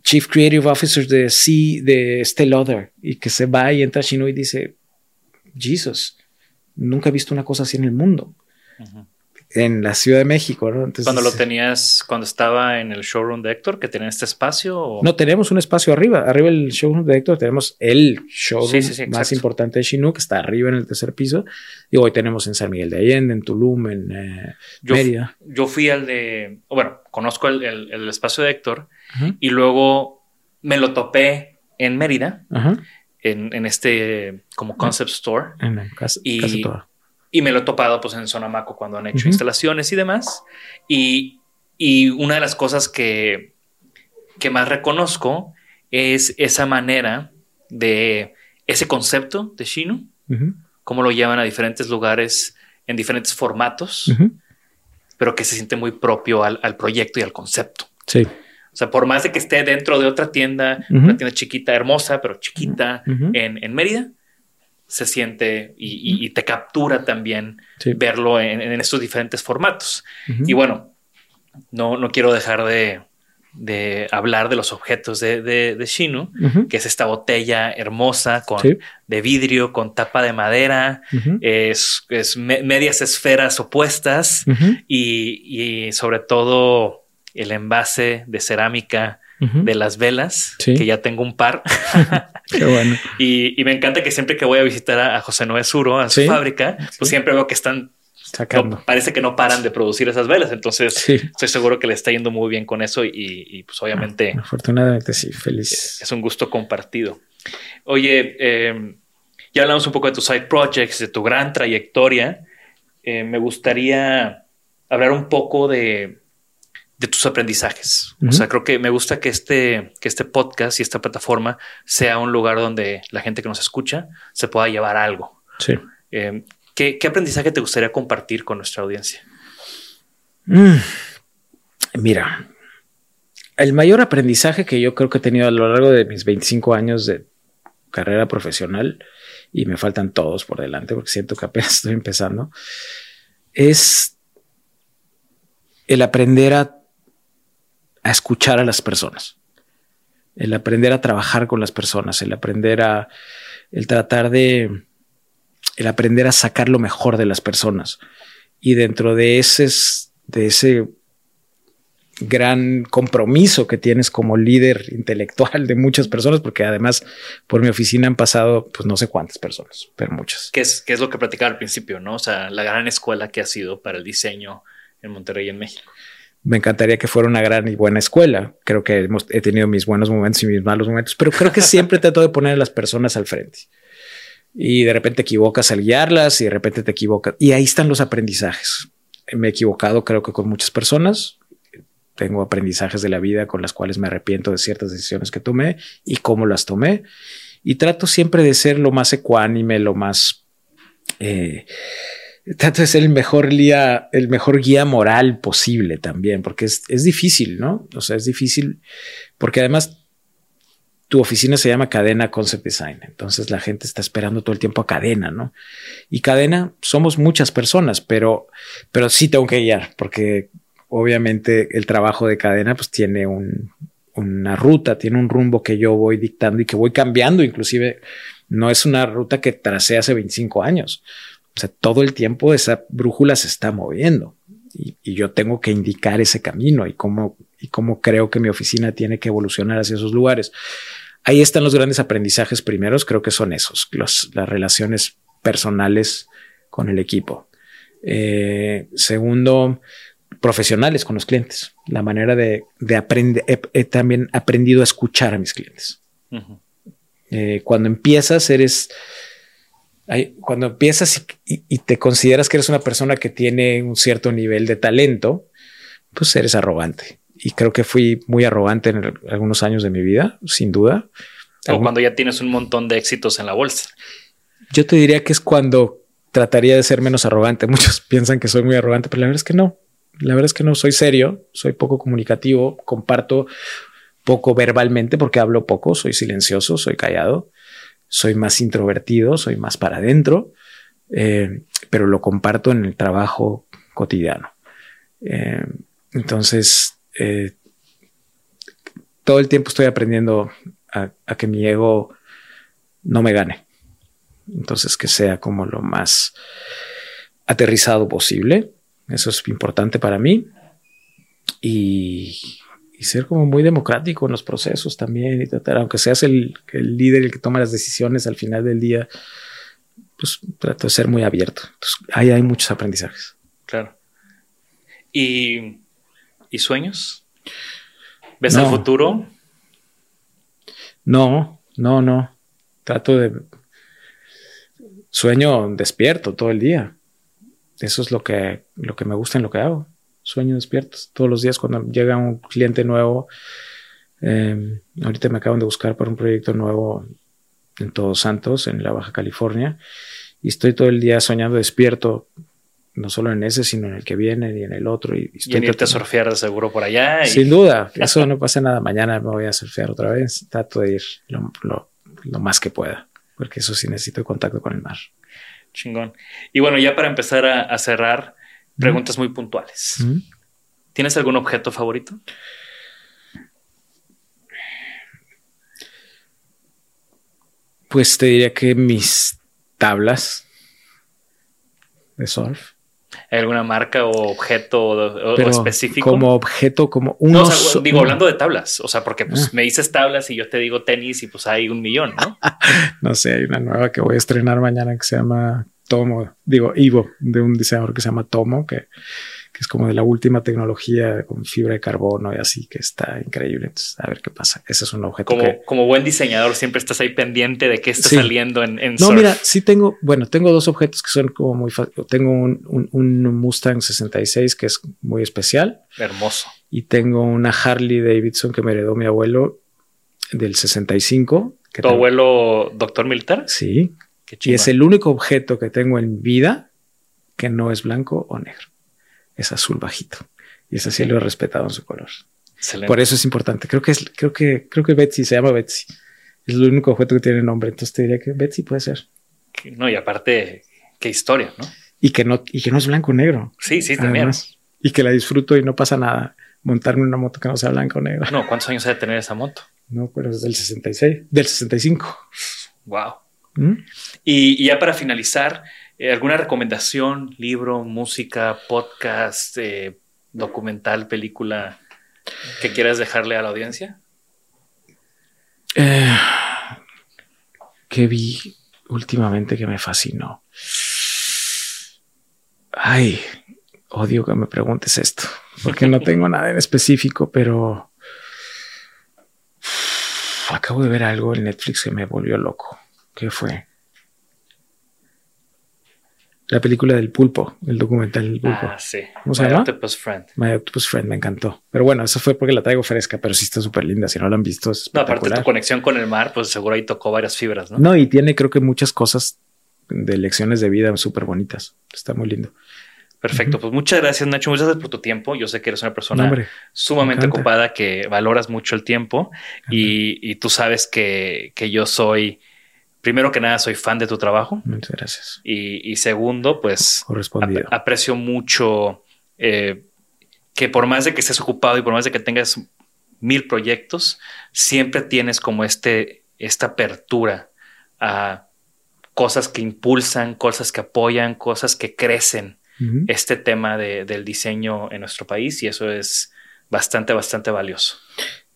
Chief Creative Officer de C de Estée y que se va y entra a Chino y dice, Jesus, nunca he visto una cosa así en el mundo. En la Ciudad de México, ¿no? Entonces, cuando lo tenías, cuando estaba en el showroom de Héctor, que tenía este espacio. No, tenemos un espacio arriba. Arriba del showroom de Héctor tenemos el showroom más importante de Chinook, que está arriba en el tercer piso. Y hoy tenemos en San Miguel de Allende, en Tulum, en eh, Mérida. Yo fui al de, bueno, conozco el, espacio de Héctor y luego me lo topé en Mérida. En, este como concept store. En y, y me lo he topado pues en Sonamaco cuando han hecho instalaciones y demás. Y, y, una de las cosas que, que más reconozco es esa manera de ese concepto de Shino, cómo lo llevan a diferentes lugares en diferentes formatos, pero que se siente muy propio al, al, proyecto y al concepto. Sí. O sea, por más de que esté dentro de otra tienda, una tienda chiquita, hermosa, pero chiquita en, en, Mérida, se siente y, te captura también verlo en, estos diferentes formatos. Y bueno, no, no quiero dejar de, de hablar de los objetos de, de, de Shinu, que es esta botella hermosa con de vidrio con tapa de madera, es, es medias esferas opuestas y, y, sobre todo el envase de cerámica de las velas, que ya tengo un par. Qué bueno. y, me encanta que siempre que voy a visitar a, José Noé Suro, a su fábrica, pues siempre veo que están Sacando. parece que no paran de producir esas velas. Entonces, estoy seguro que le está yendo muy bien con eso y, pues obviamente. Ah, afortunadamente, sí, feliz. Es un gusto compartido. Oye, em, ya hablamos un poco de tus side projects, de tu gran trayectoria. Eh, me gustaría hablar un poco de, de tus aprendizajes. O sea, creo que me gusta que este, que este podcast y esta plataforma sea un lugar donde la gente que nos escucha se pueda llevar algo. Sí. Eh, ¿qué, aprendizaje te gustaría compartir con nuestra audiencia? Mm. Mira, el mayor aprendizaje que yo creo que he tenido a lo largo de mis 25 años de carrera profesional, y me faltan todos por delante porque siento que apenas estoy empezando, es el aprender a a escuchar a las personas, el aprender a trabajar con las personas, el aprender a, el tratar de, el aprender a sacar lo mejor de las personas. Y dentro de ese, de ese gran compromiso que tienes como líder intelectual de muchas personas, porque además por mi oficina han pasado, pues no sé cuántas personas, pero muchas. ¿Qué es, es lo que platicaba al principio, no? O sea, la gran escuela que ha sido para el diseño en Monterrey, en México me encantaría que fuera una gran y buena escuela. Creo que hemos, he tenido mis buenos momentos y mis malos momentos, pero creo que siempre trato de poner a las personas al frente. Y de repente equivocas al guiarlas y de repente te equivocas. Y ahí están los aprendizajes. Me he equivocado creo que con muchas personas. Tengo aprendizajes de la vida con las cuales me arrepiento de ciertas decisiones que tomé y cómo las tomé. Y trato siempre de ser lo más ecuánime, lo más... Eh, trato de ser el mejor guía, el mejor guía moral posible también, porque es, es difícil, ¿no? O sea, es difícil porque además tu oficina se llama Cadena Concept Design. Entonces la gente está esperando todo el tiempo a cadena, ¿no? Y cadena somos muchas personas, pero, pero sí tengo que guiar porque obviamente el trabajo de cadena pues tiene un, una ruta, tiene un rumbo que yo voy dictando y que voy cambiando. Inclusive no es una ruta que tracé hace 25 años. O sea, todo el tiempo esa brújula se está moviendo y, yo tengo que indicar ese camino y cómo, y cómo creo que mi oficina tiene que evolucionar hacia esos lugares. Ahí están los grandes aprendizajes primeros, creo que son esos, los, las relaciones personales con el equipo. Eh, segundo, profesionales con los clientes, la manera de, de aprender, he, también aprendido a escuchar a mis clientes. Eh, cuando empiezas, eres cuando empiezas y, te consideras que eres una persona que tiene un cierto nivel de talento, pues eres arrogante. Y creo que fui muy arrogante en algunos años de mi vida, sin duda. O cuando ya tienes un montón de éxitos en la bolsa. Yo te diría que es cuando trataría de ser menos arrogante. Muchos piensan que soy muy arrogante, pero la verdad es que no. La verdad es que no, soy serio, soy poco comunicativo, comparto poco verbalmente porque hablo poco, soy silencioso, soy callado soy más introvertido, soy más para adentro, eh, pero lo comparto en el trabajo cotidiano. Eh, entonces, eh, todo el tiempo estoy aprendiendo a, a, que mi ego no me gane. Entonces, que sea como lo más aterrizado posible. Eso es importante para mí. Y, y ser como muy democrático en los procesos también y tratar, aunque seas el, el, líder, el que toma las decisiones al final del día, pues trato de ser muy abierto. Entonces, ahí hay muchos aprendizajes. Claro. ¿Y, y sueños? ¿Ves no. el futuro? No, no, no. Trato de... Sueño despierto todo el día. Eso es lo que, lo que me gusta en lo que hago sueño despiertos todos los días cuando llega un cliente nuevo. Eh, ahorita me acaban de buscar para un proyecto nuevo en Todos Santos, en la Baja California, y estoy todo el día soñando despierto, no solo en ese, sino en el que viene y en el otro. Y, estoy y en irte a surfear de seguro por allá. Y... Sin duda, eso no pasa nada. Mañana me voy a surfear otra vez. Trato de ir lo, lo, lo más que pueda, porque eso sí necesito contacto con el mar. Chingón. Y bueno, ya para empezar a, a cerrar, preguntas muy puntuales. ¿Mm? ¿Tienes algún objeto favorito? Pues te diría que mis tablas de surf. ¿Hay alguna marca o objeto o, Pero o específico? Como objeto, como uno. No, o sea, digo, hablando de tablas, o sea, porque pues, ah. me dices tablas y yo te digo tenis y pues hay un millón, ¿no? no sé, hay una nueva que voy a estrenar mañana que se llama Tomo, digo Ivo, de un diseñador que se llama Tomo, que, que, es como de la última tecnología con fibra de carbono y así, que está increíble. Entonces, a ver qué pasa. Ese es un objeto. Como, que... como buen diseñador, siempre estás ahí pendiente de qué está sí. saliendo en, en No, surf. mira, sí tengo, bueno, tengo dos objetos que son como muy fáciles. Tengo un, un, un, Mustang 66 que es muy especial. Hermoso. Y tengo una Harley Davidson que me heredó mi abuelo del 65. Que ¿Tu tengo... abuelo doctor militar? Sí, y es el único objeto que tengo en vida que no es blanco o negro. Es azul bajito. Y ese sí lo he respetado en su color. Excelente. Por eso es importante. Creo que es, creo que, creo que Betsy se llama Betsy. Es el único objeto que tiene nombre. Entonces te diría que Betsy puede ser. No, y aparte, qué historia, ¿no? Y que no, y que no es blanco o negro. Sí, sí, también. Además, y que la disfruto y no pasa nada montarme una moto que no sea blanca o negra. No, ¿cuántos años ha de tener esa moto? No, pero es del 66, del 65. Wow. ¿Mm? Y, y, ya para finalizar, eh, ¿alguna recomendación, libro, música, podcast, eh, documental, película que quieras dejarle a la audiencia? Eh, que vi últimamente que me fascinó. Ay, odio que me preguntes esto, porque no tengo nada en específico, pero acabo de ver algo en Netflix que me volvió loco. ¿Qué fue? La película del pulpo, el documental del pulpo. Ah, sí. ¿Cómo se My llama? Octopus Friend. My Octopus Friend, me encantó. Pero bueno, eso fue porque la traigo fresca, pero sí está súper linda. Si no la han visto, es No, aparte tu conexión con el mar, pues seguro ahí tocó varias fibras, ¿no? No, y tiene creo que muchas cosas de lecciones de vida súper bonitas. Está muy lindo. Perfecto, uh -huh. pues muchas gracias Nacho, muchas gracias por tu tiempo. Yo sé que eres una persona hombre, sumamente ocupada, que valoras mucho el tiempo y, y, tú sabes que, que yo soy primero que nada, soy fan de tu trabajo. Muchas gracias. Y, y segundo, pues Correspondido. ap aprecio mucho eh, que por más de que estés ocupado y por más de que tengas mil proyectos, siempre tienes como este, esta apertura a cosas que impulsan, cosas que apoyan, cosas que crecen uh -huh. este tema de, del diseño en nuestro país y eso es bastante, bastante valioso.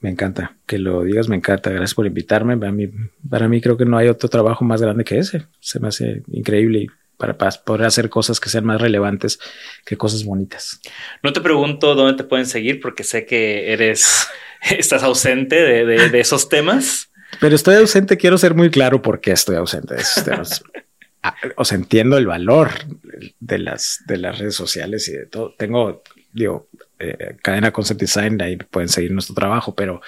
Me encanta que lo digas, me encanta. Gracias por invitarme. Para mí, para mí creo que no hay otro trabajo más grande que ese. Se me hace increíble y para, para, poder hacer cosas que sean más relevantes que cosas bonitas. No te pregunto dónde te pueden seguir porque sé que eres, estás ausente de, de, de esos temas. Pero estoy ausente, quiero ser muy claro por qué estoy ausente de esos temas. o sea, entiendo el valor de las, de las redes sociales y de todo. Tengo, digo, eh, cadena Concept Design, ahí pueden seguir nuestro trabajo, pero,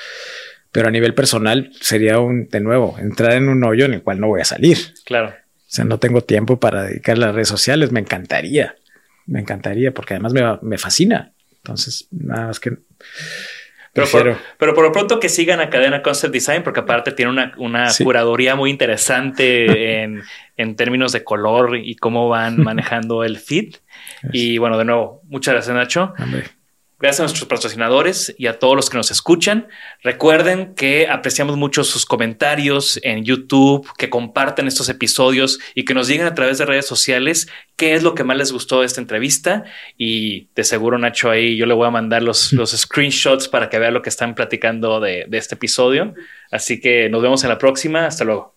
pero a nivel personal sería un, de nuevo, entrar en un hoyo en el cual no voy a salir. Claro. O sea, no tengo tiempo para dedicar a las redes sociales, me encantaría, me encantaría, porque además me, me fascina. Entonces, nada más que... Pero por, pero por, lo pronto que sigan a Cadena Concept Design, porque aparte tiene una, una curaduría muy interesante en, en, términos de color y cómo van manejando el fit. Y bueno, de nuevo, muchas gracias, Nacho. Gracias a nuestros patrocinadores y a todos los que nos escuchan. Recuerden que apreciamos mucho sus comentarios en YouTube, que comparten estos episodios y que nos digan a través de redes sociales qué es lo que más les gustó de esta entrevista. Y de seguro, Nacho, ahí yo le voy a mandar los, los screenshots para que vean lo que están platicando de, de este episodio. Así que nos vemos en la próxima. Hasta luego.